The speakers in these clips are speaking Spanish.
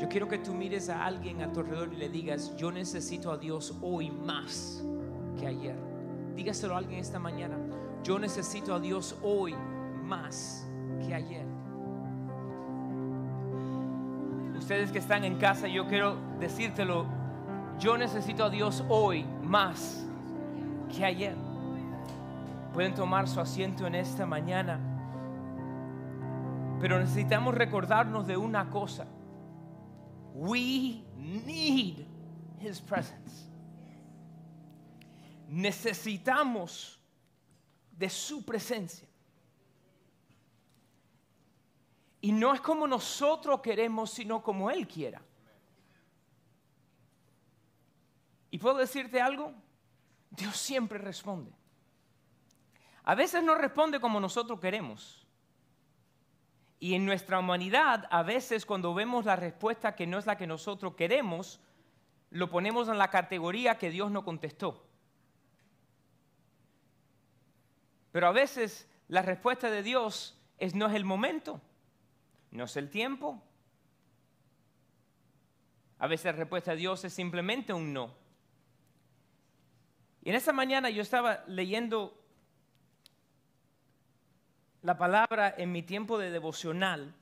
Yo quiero que tú mires a alguien a tu alrededor y le digas, yo necesito a Dios hoy más que ayer. Dígaselo a alguien esta mañana, yo necesito a Dios hoy más que ayer. Ustedes que están en casa, yo quiero decírtelo, yo necesito a Dios hoy más que ayer. Pueden tomar su asiento en esta mañana, pero necesitamos recordarnos de una cosa. We need His presence. Necesitamos de su presencia. Y no es como nosotros queremos, sino como Él quiera. ¿Y puedo decirte algo? Dios siempre responde. A veces no responde como nosotros queremos. Y en nuestra humanidad, a veces cuando vemos la respuesta que no es la que nosotros queremos, lo ponemos en la categoría que Dios no contestó. Pero a veces la respuesta de Dios es no es el momento, no es el tiempo. A veces la respuesta de Dios es simplemente un no. Y en esta mañana yo estaba leyendo la palabra en mi tiempo de devocional.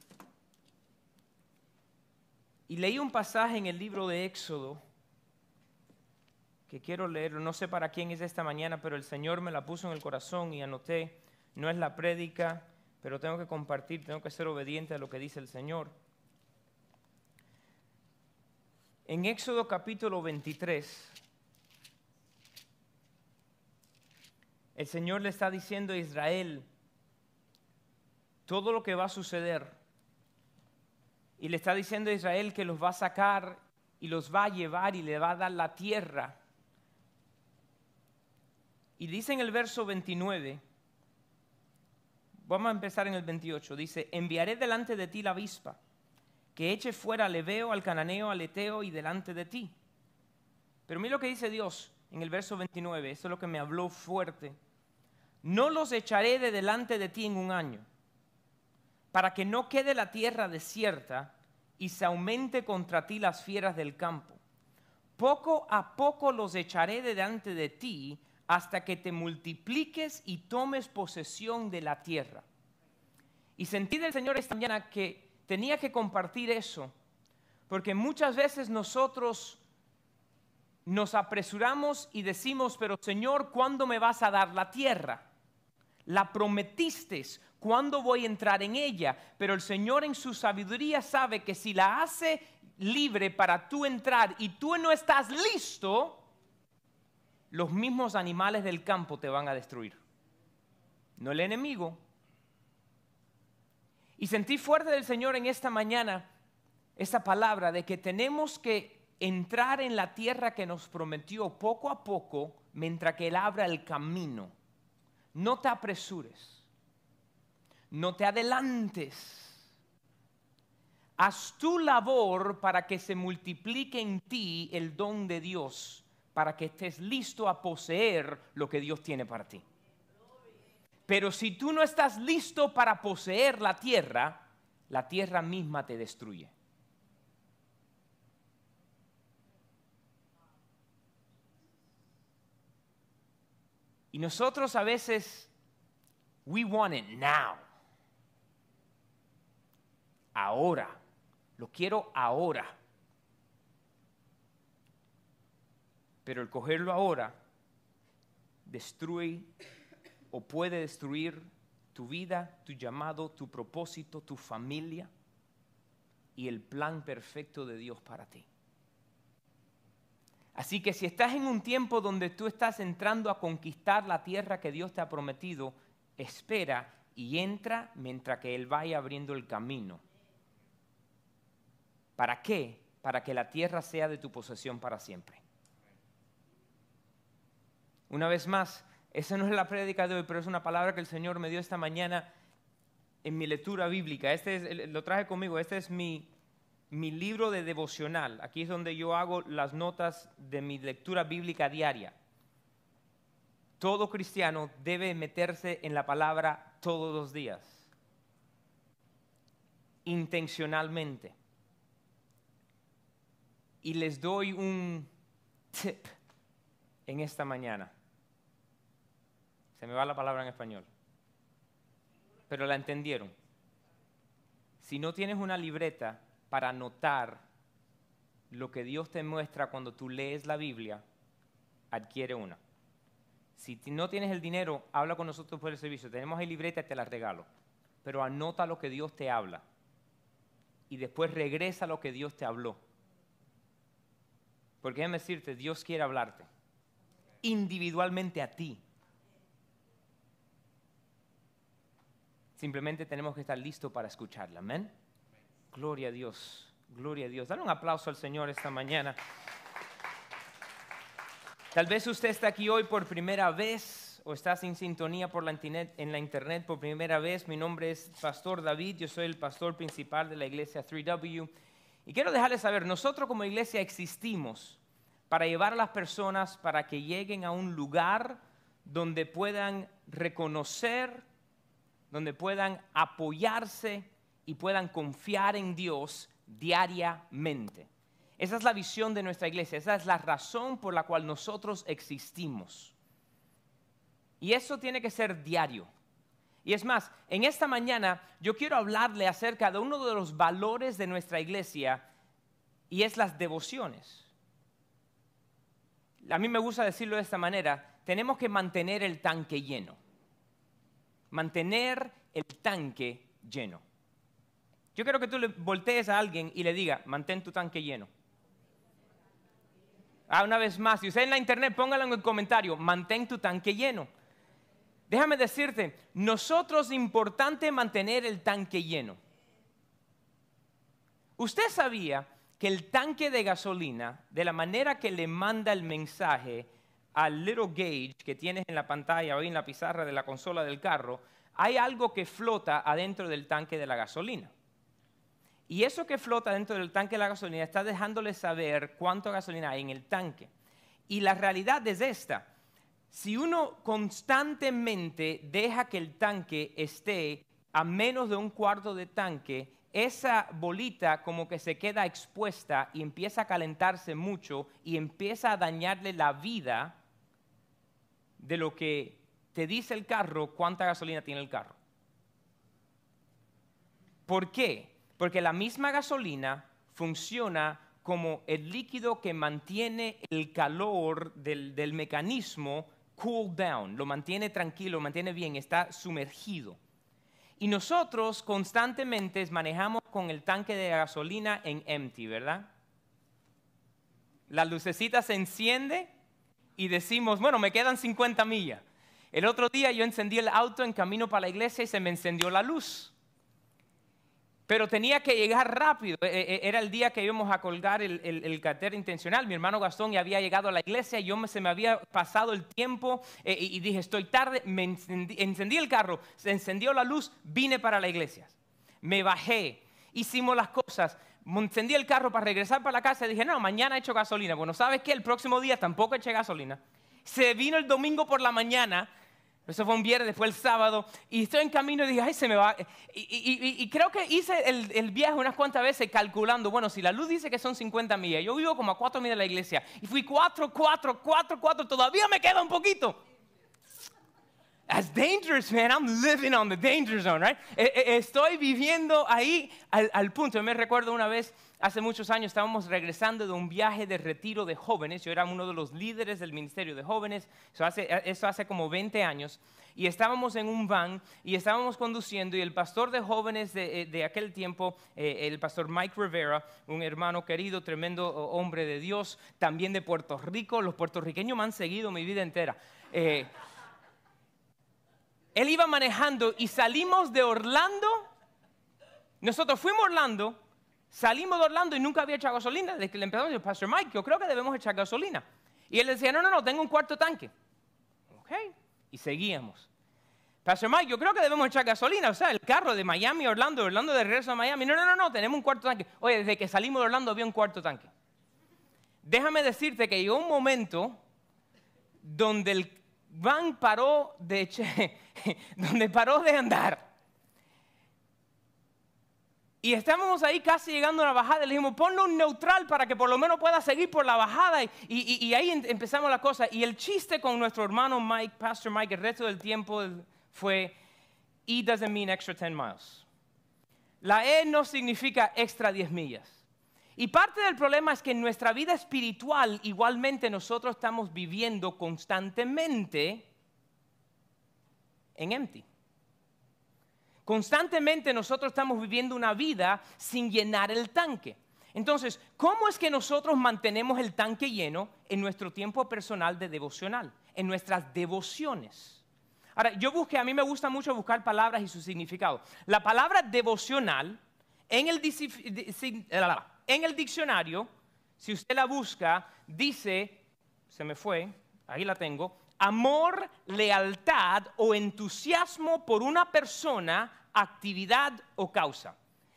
Y leí un pasaje en el libro de Éxodo que quiero leer, no sé para quién es esta mañana, pero el Señor me la puso en el corazón y anoté, no es la prédica, pero tengo que compartir, tengo que ser obediente a lo que dice el Señor. En Éxodo capítulo 23, el Señor le está diciendo a Israel, todo lo que va a suceder. Y le está diciendo a Israel que los va a sacar y los va a llevar y le va a dar la tierra. Y dice en el verso 29, vamos a empezar en el 28, dice, enviaré delante de ti la avispa, que eche fuera al Leveo, al Cananeo, al Eteo y delante de ti. Pero mira lo que dice Dios en el verso 29, eso es lo que me habló fuerte. No los echaré de delante de ti en un año para que no quede la tierra desierta y se aumente contra ti las fieras del campo. Poco a poco los echaré delante de ti hasta que te multipliques y tomes posesión de la tierra. Y sentí del Señor esta mañana que tenía que compartir eso, porque muchas veces nosotros nos apresuramos y decimos, pero Señor, ¿cuándo me vas a dar la tierra? La prometiste, ¿Cuándo voy a entrar en ella? Pero el Señor en su sabiduría sabe que si la hace libre para tú entrar y tú no estás listo, los mismos animales del campo te van a destruir. No el enemigo. Y sentí fuerte del Señor en esta mañana esta palabra de que tenemos que entrar en la tierra que nos prometió poco a poco mientras que Él abra el camino. No te apresures no te adelantes. Haz tu labor para que se multiplique en ti el don de Dios, para que estés listo a poseer lo que Dios tiene para ti. Pero si tú no estás listo para poseer la tierra, la tierra misma te destruye. Nosotros a veces, we want it now ahora. Lo quiero ahora. Pero el cogerlo ahora destruye o puede destruir tu vida, tu llamado, tu propósito, tu familia y el plan perfecto de Dios para ti. Así que si estás en un tiempo donde tú estás entrando a conquistar la tierra que Dios te ha prometido, espera y entra mientras que Él vaya abriendo el camino ¿Para qué? Para que la tierra sea de tu posesión para siempre. Una vez más, esa no es la prédica de hoy, pero es una palabra que el Señor me dio esta mañana en mi lectura bíblica. Este lo traje conmigo, este es mi, mi libro de devocional. Aquí es donde yo hago las notas de mi lectura bíblica diaria. Todo cristiano debe meterse en la palabra todos los días, intencionalmente. y les doy un tip en esta mañana. Se me va la palabra en español. Pero la entendieron. Si no tienes una libreta para anotar lo que Dios te muestra cuando tú lees la Biblia, adquiere una. Si no tienes el dinero, habla con nosotros por el servicio. Tenemos ahí libreta, te la regalo. Pero anota lo que Dios te habla. Y después regresa lo que Dios te habló. Porque déjame decirte, Dios quiere hablarte. Individualmente a ti. Simplemente tenemos que estar listos para escucharla. Amén. Gloria a Dios. Gloria a Dios. Dale un aplauso al Señor esta mañana. Tal vez usted está aquí hoy por primera vez o está sin sintonía por la internet, en la internet por primera vez. Mi nombre es Pastor David, yo soy el pastor principal de la iglesia 3W. Y quiero dejarles saber, nosotros como iglesia existimos para llevar a las personas para que lleguen a un lugar donde puedan reconocer, donde puedan apoyarse y puedan confiar en Dios diariamente. Esa es la visión de nuestra iglesia, esa es la razón por la cual nosotros existimos. Y eso tiene que ser diario. Y es más, en esta mañana yo quiero hablarle acerca de uno de los valores de nuestra iglesia y es las devociones. A mí me gusta decirlo de esta manera, tenemos que mantener el tanque lleno. Mantener el tanque lleno. Yo quiero que tú le voltees a alguien y le diga, mantén tu tanque lleno. Ah, una vez más, si usted en la internet, póngalo en el comentario, mantén tu tanque lleno. Déjame decirte, nosotros es importante mantener el tanque lleno. Usted sabía que el tanque de gasolina, de la manera que le manda el mensaje al little gauge que tienes en la pantalla o en la pizarra de la consola del carro, hay algo que flota adentro del tanque de la gasolina. Y eso que flota dentro del tanque de la gasolina está dejándole saber cuánto gasolina hay en el tanque. Y la realidad es esta. Si uno constantemente deja que el tanque esté a menos de un cuarto de tanque, esa bolita como que se queda expuesta y empieza a calentarse mucho y empieza a dañarle la vida de lo que te dice el carro, cuánta gasolina tiene el carro. ¿Por qué? Porque la misma gasolina funciona como el líquido que mantiene el calor del, mecanismo cool down, lo mantiene tranquilo, lo mantiene bien, está sumergido. Y nosotros constantemente manejamos con el tanque de gasolina en empty, ¿verdad? La lucecita se enciende y decimos, bueno, me quedan 50 millas. El otro día yo encendí el auto en camino para la iglesia y se me encendió la luz pero tenía que llegar rápido. E, e, era el día que íbamos a colgar el, el, intencional. Mi hermano Gastón ya había llegado a la iglesia, y yo me, se me había pasado el tiempo eh, y, dije, estoy tarde, me encendí, el carro, se encendió la luz, vine para la iglesia. Me bajé, hicimos las cosas, encendí el carro para regresar para la casa y dije, no, mañana he hecho gasolina. Bueno, ¿sabes qué? El próximo día tampoco eché gasolina. Se vino el domingo por la mañana, eso fue un viernes, fue el sábado, y estoy en camino y dije, ay, se me va. Y, creo que hice el, viaje unas cuantas veces calculando, bueno, si la luz dice que son 50 millas, yo vivo como a 4 millas de la iglesia, y fui 4, 4, 4, 4, todavía me queda un poquito. That's dangerous, man. I'm living on the danger zone, right? E, e, estoy viviendo ahí al, al punto. Yo me recuerdo una vez Hace muchos años estábamos regresando de un viaje de retiro de jóvenes. Yo era uno de los líderes del ministerio de jóvenes. Eso hace, como 20 años. Y estábamos en un van y estábamos conduciendo y el pastor de jóvenes de, eh, aquel tiempo, eh, el pastor Mike Rivera, un hermano querido, tremendo hombre de Dios, también de Puerto Rico. Los puertorriqueños me han seguido mi vida entera. Eh, él iba manejando y salimos de Orlando. Nosotros fuimos a Orlando Salimos de Orlando y nunca había echado gasolina. Desde que le empezamos, Pastor Mike, yo creo que debemos echar gasolina. Y él decía, no, no, no, tengo un cuarto tanque. Ok, y seguíamos. Pastor Mike, yo creo que debemos echar gasolina. O sea, el carro de Miami a Orlando, Orlando de regreso a Miami. No, no, no, no, tenemos un cuarto tanque. Oye, desde que salimos de Orlando había un cuarto tanque. Déjame decirte que llegó un momento donde el van paró de, donde paró de andar. Y estábamos ahí casi llegando a la bajada. Le dijimos, ponle un neutral para que por lo menos pueda seguir por la bajada. Y, y- y ahí em- empezamos la cosa. Y el chiste con nuestro hermano Mike, Pastor Mike, el resto del tiempo fue, E doesn't mean extra 10 miles. La E no significa extra 10 millas. Y parte del problema es que en nuestra vida espiritual igualmente nosotros estamos viviendo constantemente en empty. Constantemente nosotros estamos viviendo una vida sin llenar el tanque. Entonces, ¿cómo es que nosotros mantenemos el tanque lleno en nuestro tiempo personal de devocional, en nuestras devociones? Ahora, yo busqué, a mí me gusta mucho buscar palabras y su significado. La palabra devocional en el, en el diccionario, si usted la busca, dice, se me fue, ahí la tengo, amor, lealtad o entusiasmo por una persona, actividad o causa.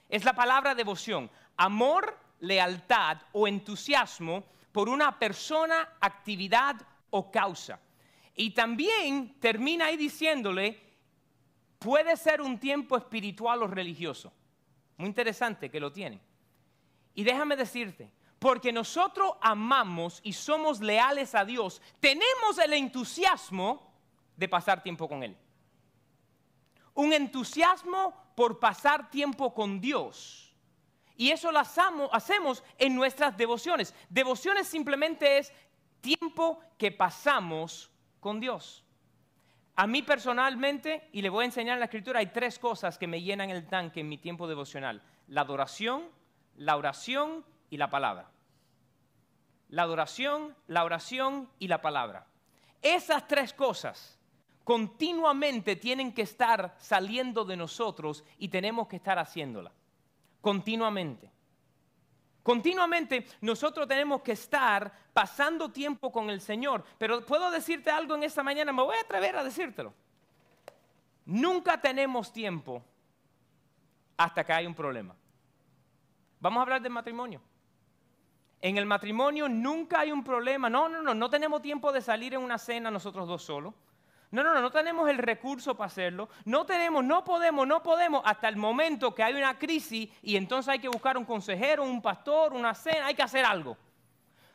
Es la palabra devoción. Amor, lealtad o entusiasmo por una persona, actividad o causa. Y también termina ahí diciéndole, puede ser un tiempo espiritual o religioso. Muy interesante que lo tiene. Y déjame decirte, porque nosotros amamos y somos leales a Dios, tenemos el entusiasmo de pasar tiempo con Él. Un entusiasmo por pasar tiempo con Dios. Y eso lo hacemos, en nuestras devociones. Devociones simplemente es tiempo que pasamos con Dios. A mí personalmente, y le voy a enseñar en la escritura, hay tres cosas que me llenan el tanque en mi tiempo devocional. La adoración, la oración y la palabra. La adoración, la oración y la palabra. Esas tres cosas continuamente tienen que estar saliendo de nosotros y tenemos que estar haciéndola. Continuamente. Continuamente nosotros tenemos que estar pasando tiempo con el Señor. Pero puedo decirte algo en esta mañana, me voy a atrever a decírtelo. Nunca tenemos tiempo hasta que hay un problema. Vamos a hablar del matrimonio. En el matrimonio nunca hay un problema. No, no, no, no tenemos tiempo de salir en una cena nosotros dos solos. No, no, no, no tenemos el recurso para hacerlo. No tenemos, no podemos, no podemos hasta el momento que hay una crisis y entonces hay que buscar un consejero, un pastor, una cena, hay que hacer algo.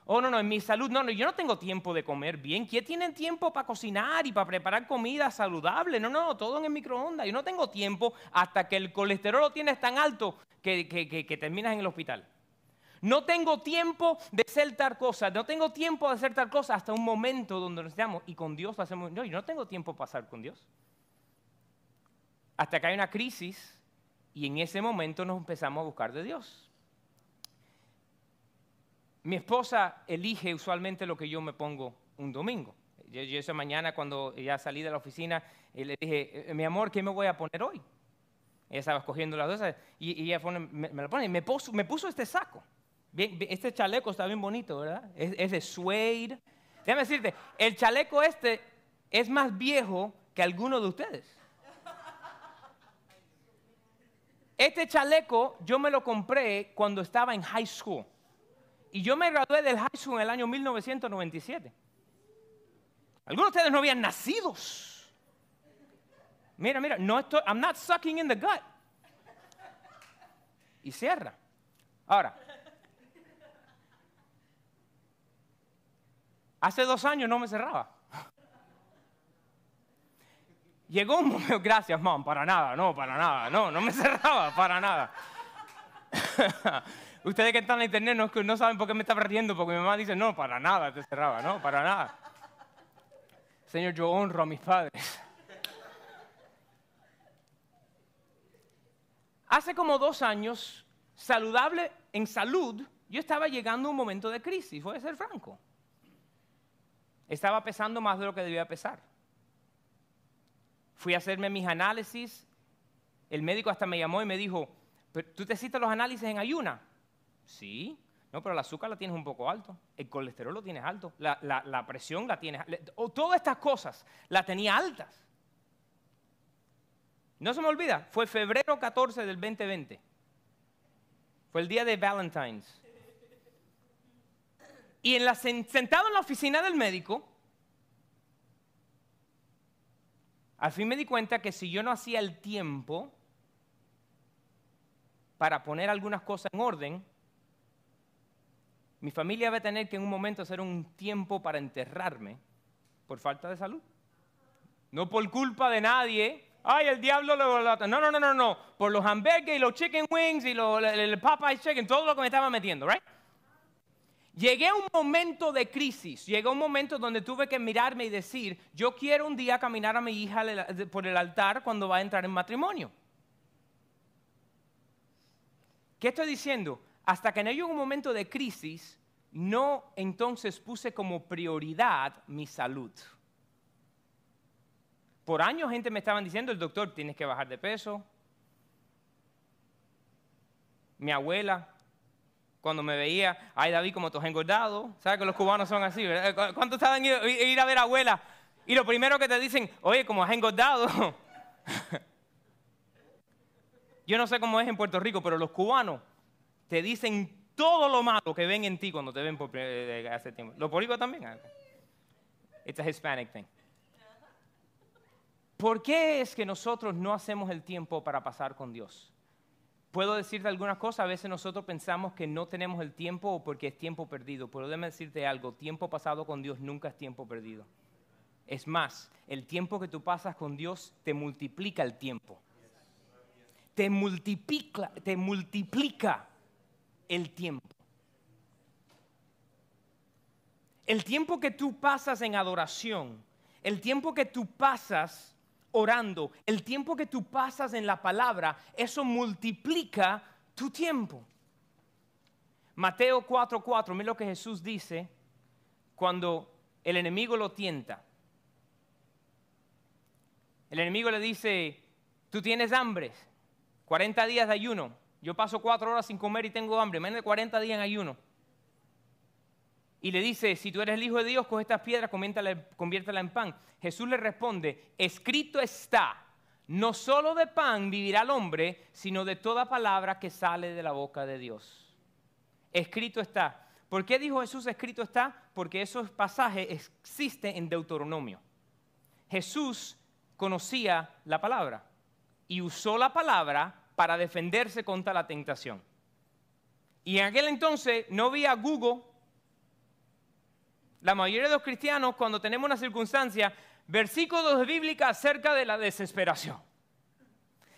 Oh, no, no, en mi salud, no, no, yo no tengo tiempo de comer bien. ¿Quién tiene tiempo para cocinar y para preparar comida saludable? No, no, todo en el microondas. Yo no tengo tiempo hasta que el colesterol lo tienes tan alto que, que, que terminas en el hospital. No tengo tiempo de hacer tal cosa, no tengo tiempo de hacer tal cosa hasta un momento donde nos estamos y con Dios hacemos, no, yo no tengo tiempo para pasar con Dios. Hasta que hay una crisis y en ese momento nos empezamos a buscar de Dios. Mi esposa elige usualmente lo que yo me pongo un domingo. Yo, esa mañana cuando ya salí de la oficina eh, le dije, eh, mi amor, ¿qué me voy a poner hoy? Ella estaba escogiendo las dos y, y ella me, me lo pone y me puso este saco. Bien, este chaleco está bien bonito, ¿verdad? Es, es de suede. Déjame decirte, el chaleco este es más viejo que alguno de ustedes. Este chaleco yo me lo compré cuando estaba en high school. Y yo me gradué del high school en el año 1997. Algunos de ustedes no habían nacidos. Mira, mira, no estoy, I'm not sucking in the gut. Y cierra. Ahora, hace dos años no me cerraba. Llegó un momento, gracias, mom, para nada, no, para nada, no, no me cerraba, para nada. Ustedes que están en internet no, no saben por qué me estaba riendo, porque mi mamá dice, no, para nada te cerraba, no, para nada. Señor, yo honro a mis padres. Hace como dos años, saludable, en salud, yo estaba llegando a un momento de crisis, voy a ser franco. Estaba pesando más de lo que debía pesar. Fui a hacerme mis análisis, el médico hasta me llamó y me dijo, "¿Pero ¿tú te hiciste los análisis en ayuna? Sí, no, pero el azúcar la tienes un poco alto, el colesterol lo tienes alto, la, la- la presión la tienes, o todas estas cosas las tenía altas. No se me olvida, fue febrero 14 del 2020. Fue el día de Valentine's. Y sentado en la oficina del médico, al fin me di cuenta que si yo no hacía el tiempo, para poner algunas cosas en orden, mi familia va a tener que en un momento hacer un tiempo para enterrarme por falta de salud. No por culpa de nadie. Ay, el diablo lo... No, no, no, no, no. Por los hamburgues y los chicken wings y los, el, Popeye chicken, todo lo que me estaba metiendo, ¿right? Llegué a un momento de crisis, llegó un momento donde tuve que mirarme y decir, yo quiero un día caminar a mi hija por el altar cuando va a entrar en matrimonio. ¿Qué estoy diciendo? Hasta que no llegó un momento de crisis, no entonces puse como prioridad mi salud. Por años gente me estaban diciendo, el doctor, tienes que bajar de peso. Mi abuela, cuando me veía, ay David, como tú has engordado. ¿Sabes que los cubanos son así? ¿verdad? ¿Cuántos saben ir, ir a ver abuela? Y lo primero que te dicen, oye, como has engordado. Yo no sé cómo es en Puerto Rico, pero los cubanos te dicen todo lo malo que ven en ti cuando te ven por eh, hace tiempo. ¿Los boricuas también? Ah, It's a Hispanic thing. ¿Por qué es que nosotros no hacemos el tiempo para pasar con Dios? Puedo decirte algunas cosas, a veces nosotros pensamos que no tenemos el tiempo o porque es tiempo perdido, pero déjame decirte algo, tiempo pasado con Dios nunca es tiempo perdido. Es más, el tiempo que tú pasas con Dios te multiplica el tiempo. Te multiplica, te multiplica el tiempo. El tiempo que tú pasas en adoración, el tiempo que tú pasas orando, el tiempo que tú pasas en la palabra, eso multiplica tu tiempo. Mateo 4:4, mira lo que Jesús dice cuando el enemigo lo tienta. El enemigo le dice, tú tienes hambre, 40 días de ayuno. Yo paso cuatro horas sin comer y tengo hambre, menos de 40 días en ayuno. Y le dice, si tú eres el Hijo de Dios, coge estas piedras, conviértela en pan. Jesús le responde, escrito está, no solo de pan vivirá el hombre, sino de toda palabra que sale de la boca de Dios. Escrito está. ¿Por qué dijo Jesús escrito está? Porque esos pasajes existen en Deuteronomio. Jesús conocía la palabra y usó la palabra para defenderse contra la tentación. Y en aquel entonces no había Google. La mayoría de los cristianos, cuando tenemos una circunstancia, versículos de Biblia acerca de la desesperación.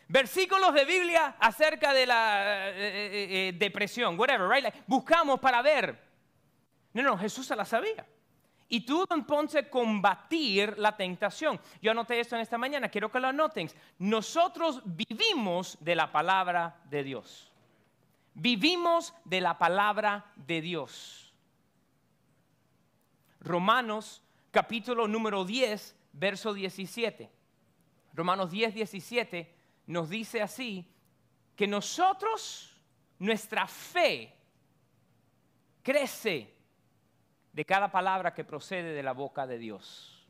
Versículos de Biblia acerca de la eh, eh, eh, depresión, whatever, right? buscamos para ver. No, no, Jesús se la sabía. Y tú entonces combatir la tentación. Yo anoté esto en esta mañana, quiero que lo anoten. Nosotros vivimos de la palabra de Dios. Vivimos de la palabra de Dios. Romanos capítulo número 10, verso 17. Romanos 10, 17 nos dice así, que nosotros, nuestra fe crece de cada palabra que procede de la boca de Dios.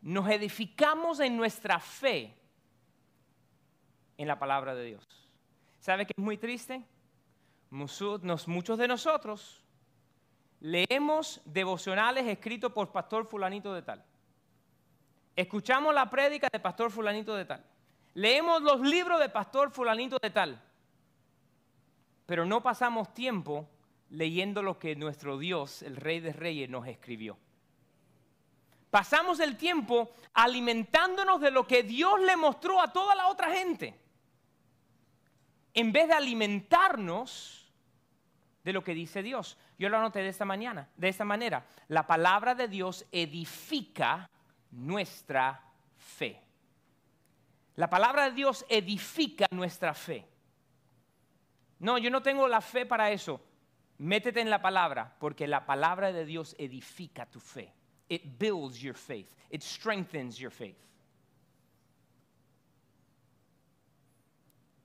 Nos edificamos en nuestra fe en la palabra de Dios. ¿Sabe qué es muy triste? Muchos de nosotros leemos devocionales escritos por pastor fulanito de tal. Escuchamos la prédica de pastor fulanito de tal. Leemos los libros de pastor fulanito de tal. Pero no pasamos tiempo leyendo lo que nuestro Dios, el Rey de Reyes, nos escribió. Pasamos el tiempo alimentándonos de lo que Dios le mostró a toda la otra gente, en vez de alimentarnos de lo que dice Dios. Yo lo anoté de esta mañana, de esta manera. La palabra de Dios edifica nuestra fe. La palabra de Dios edifica nuestra fe. No, yo no tengo la fe para eso. Métete en la palabra, porque la palabra de Dios edifica tu fe. It builds your faith. It strengthens your faith.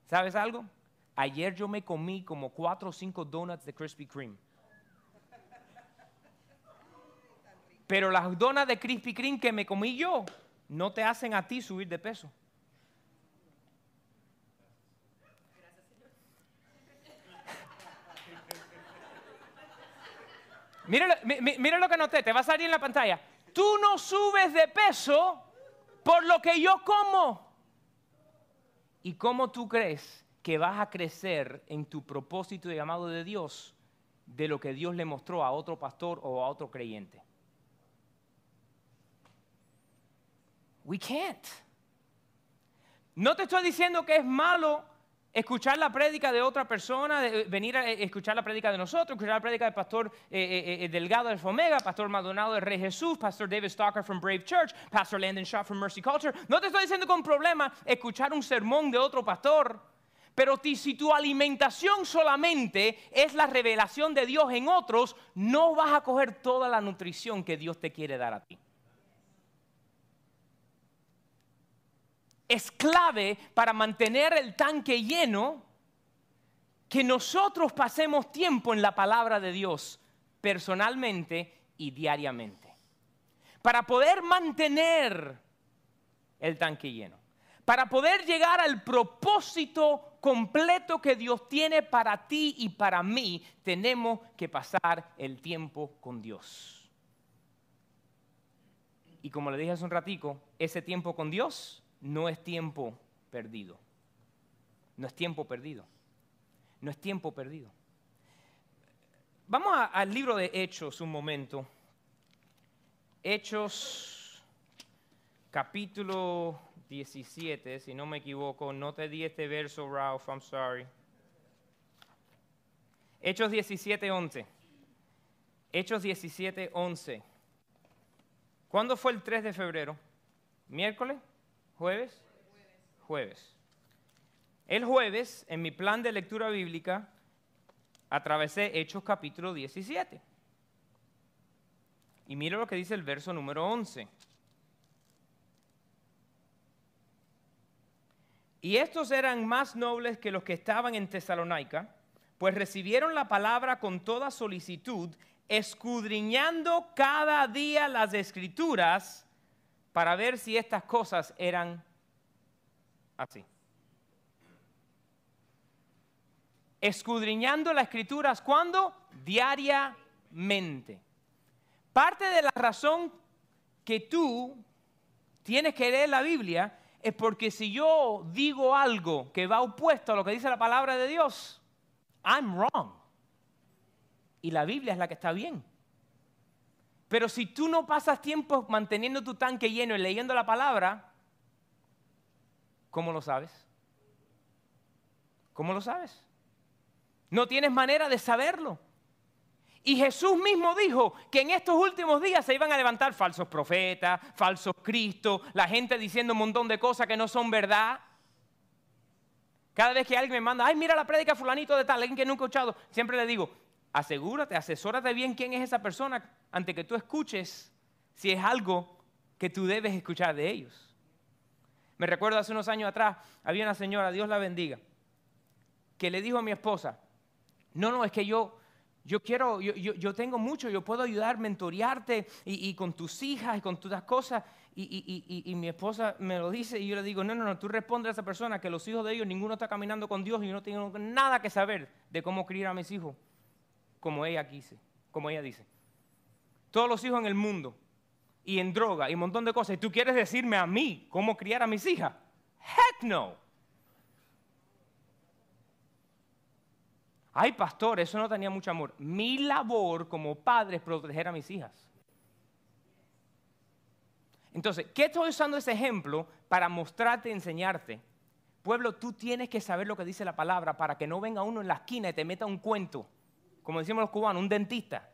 ¿Sabes algo? Ayer yo me comí como cuatro o cinco donuts de Krispy Kreme. Pero las donas de Krispy Kreme que me comí yo no te hacen a ti subir de peso. Mira, lo que noté, te va a salir en la pantalla. Tú no subes de peso por lo que yo como. ¿Y cómo tú crees que vas a crecer en tu propósito y llamado de Dios de lo que Dios le mostró a otro pastor o a otro creyente? We can't. No te estoy diciendo que es malo escuchar la prédica de otra persona, eh, venir a eh, escuchar la prédica de nosotros, escuchar la prédica del pastor eh, Delgado de Fomega, pastor Maldonado de Rey Jesús, pastor David Stalker from Brave Church, pastor Landon Shaw from Mercy Culture. No te estoy diciendo con problema escuchar un sermón de otro pastor, pero si tu alimentación solamente es la revelación de Dios en otros, no vas a coger toda la nutrición que Dios te quiere dar a ti. Es clave para mantener el tanque lleno que nosotros pasemos tiempo en la palabra de Dios personalmente y diariamente. Para poder mantener el tanque lleno. Para poder llegar al propósito completo que Dios tiene para ti y para mí, tenemos que pasar el tiempo con Dios. Y como le dije hace un ratico, ese tiempo con Dios no es tiempo perdido. No es tiempo perdido. No es tiempo perdido. Vamos al libro de Hechos un momento. Hechos capítulo 17, si no me equivoco. No te di este verso, Ralph, I'm sorry. Hechos 17, 11. Hechos 17, 11. ¿Cuándo fue el 3 de febrero? ¿Miércoles? ¿Jueves? Jueves. El jueves, en mi plan de lectura bíblica, atravesé Hechos capítulo 17. Y mira lo que dice el verso número 11. Y estos eran más nobles que los que estaban en Tesalónica, pues recibieron la palabra con toda solicitud, escudriñando cada día las escrituras para ver si estas cosas eran así. Escudriñando las escrituras, ¿cuándo? Diariamente. Parte de la razón que tú tienes que leer la Biblia es porque si yo digo algo que va opuesto a lo que dice la palabra de Dios, I'm wrong. Y la Biblia es la que está bien. Pero si tú no pasas tiempo manteniendo tu tanque lleno y leyendo la palabra, ¿cómo lo sabes? ¿Cómo lo sabes? No tienes manera de saberlo. Y Jesús mismo dijo que en estos últimos días se iban a levantar falsos profetas, falsos cristos, la gente diciendo un montón de cosas que no son verdad. Cada vez que alguien me manda, ay, mira la prédica fulanito de tal, alguien que nunca he escuchado, siempre le digo, asegúrate, asesórate bien quién es esa persona ante que tú escuches si es algo que tú debes escuchar de ellos. Me recuerdo hace unos años atrás, había una señora, Dios la bendiga, que le dijo a mi esposa, no, no, es que yo, yo quiero, yo, tengo mucho, yo puedo ayudar, mentorearte y, con tus hijas y con todas cosas. Y, y, mi esposa me lo dice y yo le digo, no, no, no, tú respondes a esa persona que los hijos de ellos, ninguno está caminando con Dios y yo no tengo nada que saber de cómo criar a mis hijos como ella dice, como ella dice. Todos los hijos en el mundo y en droga y un montón de cosas. ¿Y tú quieres decirme a mí cómo criar a mis hijas? Heck no. Ay, pastor, eso no tenía mucho amor. Mi labor como padre es proteger a mis hijas. Entonces, ¿qué estoy usando ese ejemplo para mostrarte enseñarte? Pueblo, tú tienes que saber lo que dice la palabra para que no venga uno en la esquina y te meta un cuento como decimos los cubanos, un dentista,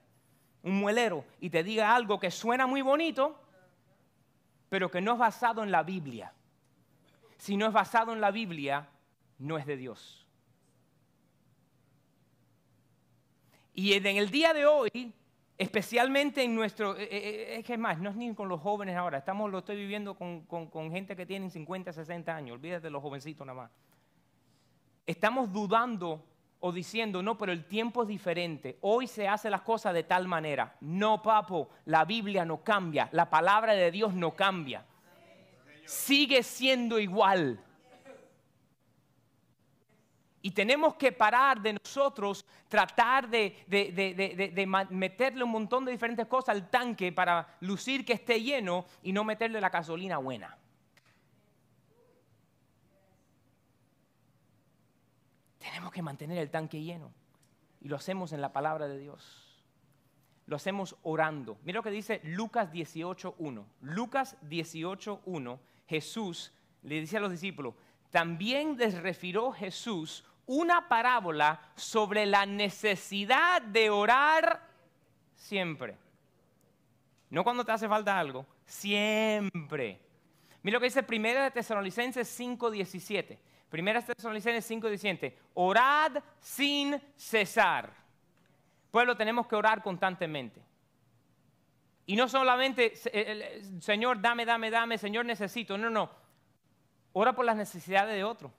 un muelero, y te diga algo que suena muy bonito, pero que no es basado en la Biblia. Si no es basado en la Biblia, no es de Dios. Y en el día de hoy, especialmente en nuestro, eh, eh, eh, es que es más, no es ni con los jóvenes ahora, estamos, lo estoy viviendo con, gente que tienen 50, 60 años, olvídate de los jovencitos nada más. Estamos dudando o diciendo, no, pero el tiempo es diferente, hoy se hace las cosas de tal manera. No, papo, la Biblia no cambia, la palabra de Dios no cambia. Sigue siendo igual. Y tenemos que parar de nosotros tratar de, de, meterle un montón de diferentes cosas al tanque para lucir que esté lleno y no meterle la gasolina buena. Tenemos que mantener el tanque lleno. Y lo hacemos en la palabra de Dios. Lo hacemos orando. Mira lo que dice Lucas 18.1. Lucas 18.1, Jesús le dice a los discípulos, también les refirió Jesús una parábola sobre la necesidad de orar siempre. No cuando te hace falta algo, siempre. Mira lo que dice 1 de Tesalonicenses 5.17. Primera Tesalonicenses 5.17. Orad sin cesar. Pueblo, tenemos que orar constantemente. Y no solamente, Señor, dame, dame, dame, Señor, necesito. No, no. Ora por las necesidades de otro.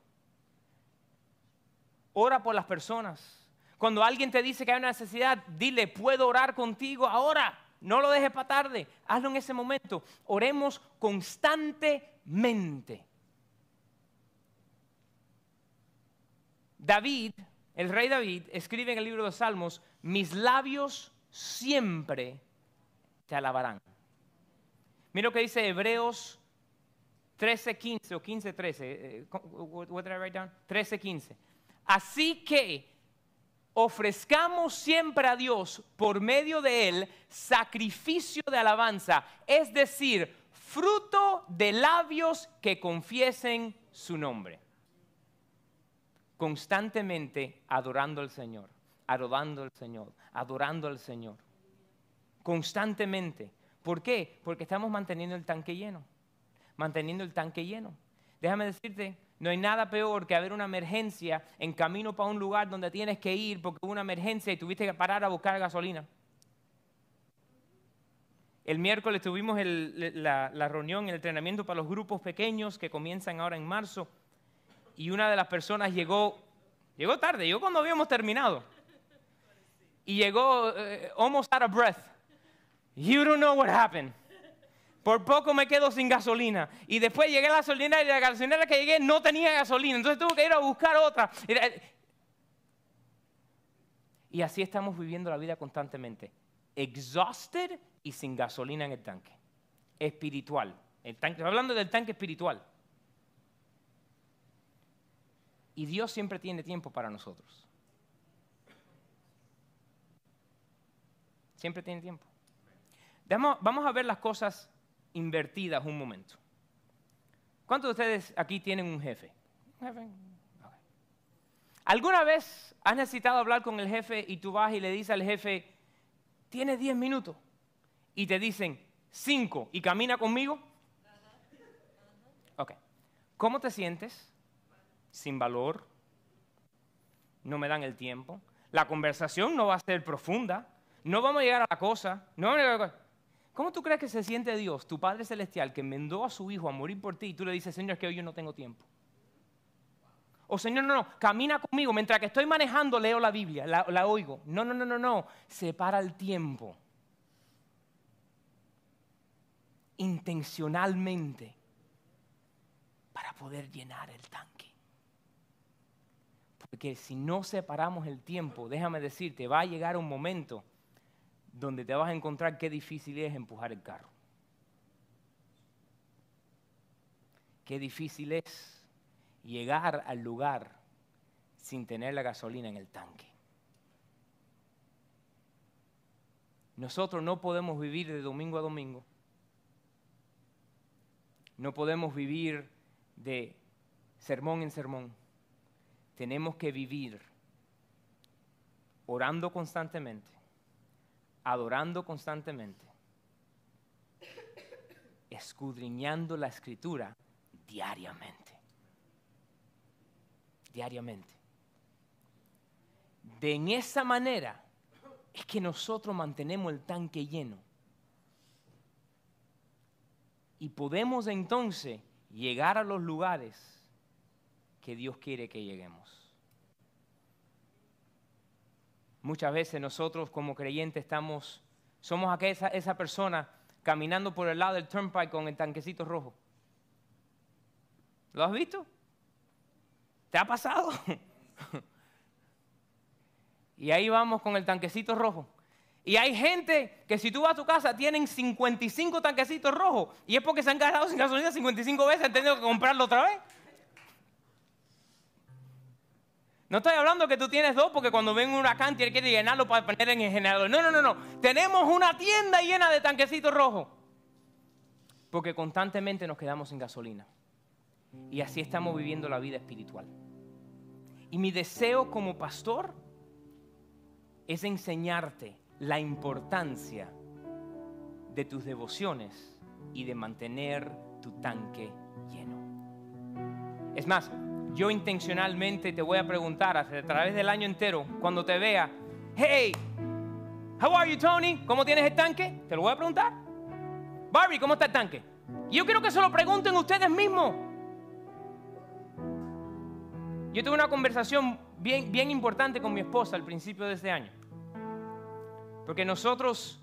Ora por las personas. Cuando alguien te dice que hay una necesidad, dile, puedo orar contigo ahora. No lo dejes para tarde. Hazlo en ese momento. Oremos constantemente. David, el rey David, escribe en el libro de los Salmos, mis labios siempre te alabarán. Mira lo que dice Hebreos 13:15 o 15:13. What did I write down? 13:15. Así que ofrezcamos siempre a Dios por medio de Él sacrificio de alabanza, es decir, fruto de labios que confiesen su nombre. Constantemente adorando al Señor, adorando al Señor, adorando al Señor. Constantemente. ¿Por qué? Porque estamos manteniendo el tanque lleno. Manteniendo el tanque lleno. Déjame decirte, no hay nada peor que haber una emergencia en camino para un lugar donde tienes que ir porque hubo una emergencia y tuviste que parar a buscar gasolina. El miércoles tuvimos la, la, reunión, el entrenamiento para los grupos pequeños que comienzan ahora en marzo. Y una de las personas llegó, llegó tarde, llegó cuando habíamos terminado. Y llegó uh, almost out of breath. You don't know what happened. Por poco me quedo sin gasolina. Y después llegué a la gasolinera y la gasolinera que llegué no tenía gasolina. Entonces tuve que ir a buscar otra. Y así estamos viviendo la vida constantemente. Exhausted y sin gasolina en el tanque. Espiritual. El tanque, hablando del tanque espiritual. Y Dios siempre tiene tiempo para nosotros. Siempre tiene tiempo. Vamos a ver las cosas invertidas un momento. ¿Cuántos de ustedes aquí tienen un jefe? ¿Alguna vez has necesitado hablar con el jefe y tú vas y le dices al jefe, tienes 10 minutos? Y te dicen, 5 y camina conmigo? Ok. ¿Cómo te sientes? Sin valor. No me dan el tiempo. La conversación no va a ser profunda. No vamos a llegar a la cosa. No vamos a llegar a la cosa. ¿Cómo tú crees que se siente Dios, tu Padre Celestial, que enmendó a su Hijo a morir por ti y tú le dices, Señor, es que hoy yo no tengo tiempo? O Señor, no, no, camina conmigo. Mientras que estoy manejando, leo la Biblia, la, la oigo. No, no, no, no, no. Separa el tiempo. Intencionalmente. Para poder llenar el tanque. Porque si no separamos el tiempo, déjame decirte, va a llegar un momento donde te vas a encontrar qué difícil es empujar el carro. Qué difícil es llegar al lugar sin tener la gasolina en el tanque. Nosotros no podemos vivir de domingo a domingo. No podemos vivir de sermón en sermón. Tenemos que vivir orando constantemente adorando constantemente, escudriñando la escritura diariamente. Diariamente. De en esa manera es que nosotros mantenemos el tanque lleno. Y podemos entonces llegar a los lugares que Dios quiere que lleguemos. Muchas veces nosotros como creyentes estamos, somos aquella, esa persona caminando por el lado del turnpike con el tanquecito rojo. ¿Lo has visto? ¿Te ha pasado? y ahí vamos con el tanquecito rojo. Y hay gente que si tú vas a tu casa tienen 55 tanquecitos rojos y es porque se han gastado sin gasolina 55 veces, han tenido que comprarlo otra vez. No estoy hablando que tú tienes dos porque cuando ven un huracán tienes que llenarlo para poner en el generador. No, no, no, no. Tenemos una tienda llena de tanquecitos rojos. Porque constantemente nos quedamos sin gasolina. Y así estamos viviendo la vida espiritual. Y mi deseo como pastor es enseñarte la importancia de tus devociones y de mantener tu tanque lleno. Es más, yo intencionalmente te voy a preguntar a través del año entero, cuando te vea, hey, how are you Tony? ¿Cómo tienes el tanque? Te lo voy a preguntar. Barbie, ¿cómo está el tanque? yo quiero que se lo pregunten ustedes mismos. Yo tuve una conversación bien, bien importante con mi esposa al principio de este año. Porque nosotros,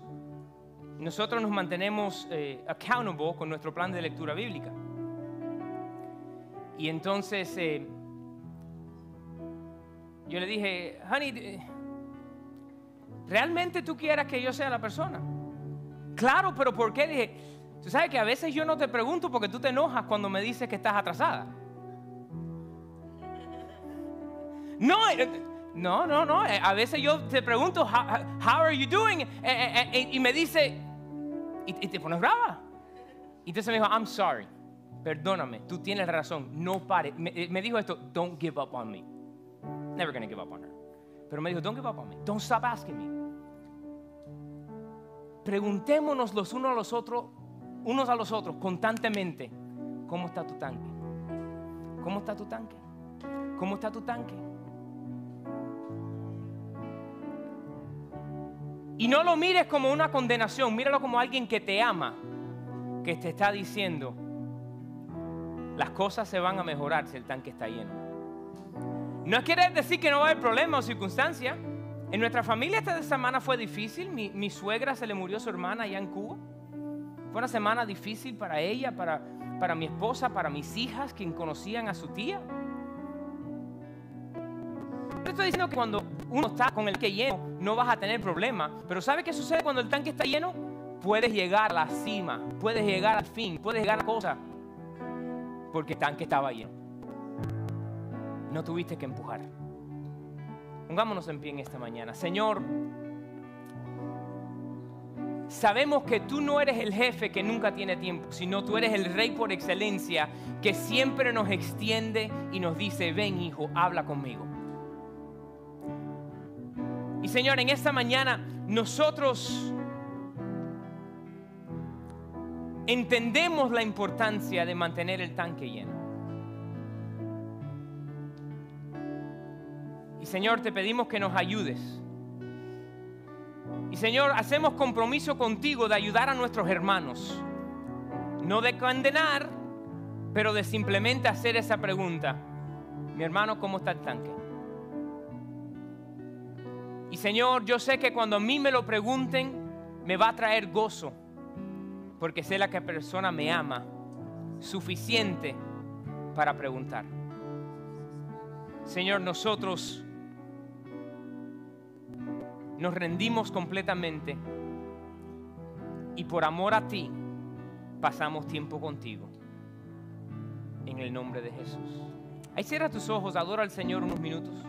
nosotros nos mantenemos eh, accountable con nuestro plan de lectura bíblica. Y entonces eh, yo le dije, honey, eh, ¿realmente tú quieras que yo sea la persona? Claro, pero ¿por qué? Dije, tú sabes que a veces yo no te pregunto porque tú te enojas cuando me dices que estás atrasada. No, eh, no, no, no. A veces yo te pregunto, how, are you doing? y me dice, y te pones brava. Y entonces me dijo, I'm sorry perdóname, tú tienes razón, no pare. Eh, me, dijo esto, don't give up on me. Never gonna give up on her. Pero me dijo, don't give up on me, don't stop asking me. Preguntémonos los unos a los otros, unos a los otros constantemente, ¿cómo está tu tanque? ¿Cómo está tu tanque? ¿Cómo está tu tanque? Y no lo mires como una condenación, míralo como alguien que te ama, que te está diciendo, las cosas se van a mejorar si el tanque está lleno. No quiere decir que no va a haber problemas o circunstancias. En nuestra familia esta semana fue difícil. Mi, suegra se le murió su hermana allá en Cuba. Fue una semana difícil para ella, para, para mi esposa, para mis hijas, quien conocían a su tía. estoy diciendo que cuando uno está con el que lleno, no vas a tener problemas. Pero ¿sabe qué sucede cuando el tanque está lleno? Puedes llegar a la cima, puedes llegar al fin, puedes llegar a cosas porque el tanque estaba lleno. No tuviste que empujar. Pongámonos en pie en esta mañana. Señor, sabemos que tú no eres el jefe que nunca tiene tiempo, sino tú eres el rey por excelencia que siempre nos extiende y nos dice, ven hijo, habla conmigo. Y Señor, en esta mañana nosotros entendemos la importancia de mantener el tanque lleno. Y Señor, te pedimos que nos ayudes. Y Señor, hacemos compromiso contigo de ayudar a nuestros hermanos. No de condenar, pero de simplemente hacer esa pregunta. Mi hermano, ¿cómo está el tanque? Y Señor, yo sé que cuando a mí me lo pregunten, me va a traer gozo porque sé la que persona me ama suficiente para preguntar. Señor, nosotros nos rendimos completamente y por amor a ti pasamos tiempo contigo. En el nombre de Jesús. Ahí cierra tus ojos, adora al Señor unos minutos.